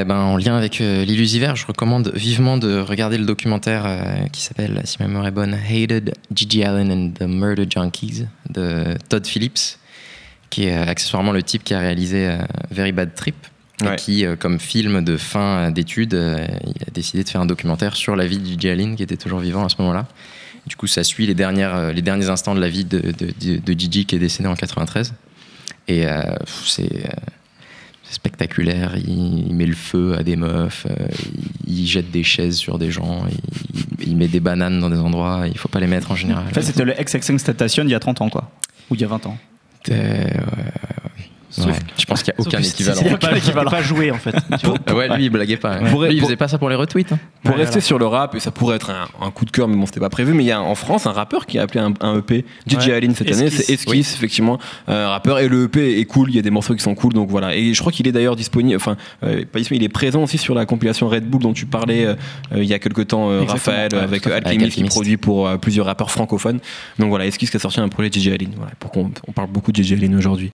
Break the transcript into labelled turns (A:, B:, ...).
A: Eh ben, en lien avec euh, l'illusiver, je recommande vivement de regarder le documentaire euh, qui s'appelle, si ma mémoire est bonne, Hated Gigi Allen and the Murder Junkies de Todd Phillips, qui est euh, accessoirement le type qui a réalisé euh, Very Bad Trip. Et qui, comme film de fin d'études, il a décidé de faire un documentaire sur la vie de Gigi Allen, qui était toujours vivant à ce moment-là. Du coup, ça suit les, dernières, les derniers instants de la vie de, de, de- de Gigi, qui est décédé en 93. Et euh, c'est spectaculaire. Il, il met le feu à des meufs, euh, il, il jette des chaises sur des gens, il, il met des bananes dans des endroits. Il faut pas les mettre en général.
B: En fait, c'était le XXX Station il y a 30 ans, quoi. Ou il y a 20 ans.
A: Ouais, ouais. Ouais, je pense qu'il n'y a aucun équivalent.
B: Il n'y a l'équivalent.
C: pas joué en fait. tu vois.
A: Ah Ouais, lui, il blaguait pas.
D: Pour-
A: Lui, il
D: pour-
A: faisait pas ça pour les retweets. hein.
D: Pour
C: Ouais,
D: rester
C: voilà.
D: sur le rap, et ça pourrait être un, un coup de cœur, mais bon, c'était pas prévu. Mais il y a en France un rappeur qui a appelé un, un EP DJ
C: Ouais.
D: Allen cette année,
C: Esquisse.
D: c'est Esquisse, effectivement, un rappeur. Et le EP est cool, il y a des morceaux qui sont cool, donc voilà. Et je crois qu'il est d'ailleurs disponible, enfin, euh, pas disponible, il est présent aussi sur la compilation Red Bull dont tu parlais euh, euh, il y a quelques temps, euh, Raphaël,
B: ouais,
D: avec euh. Alchemist, qui produit pour euh, plusieurs rappeurs francophones. Donc voilà, Esquisse qui a sorti un projet DJ Allen, voilà, pour qu'on on parle beaucoup de DJ Allen aujourd'hui.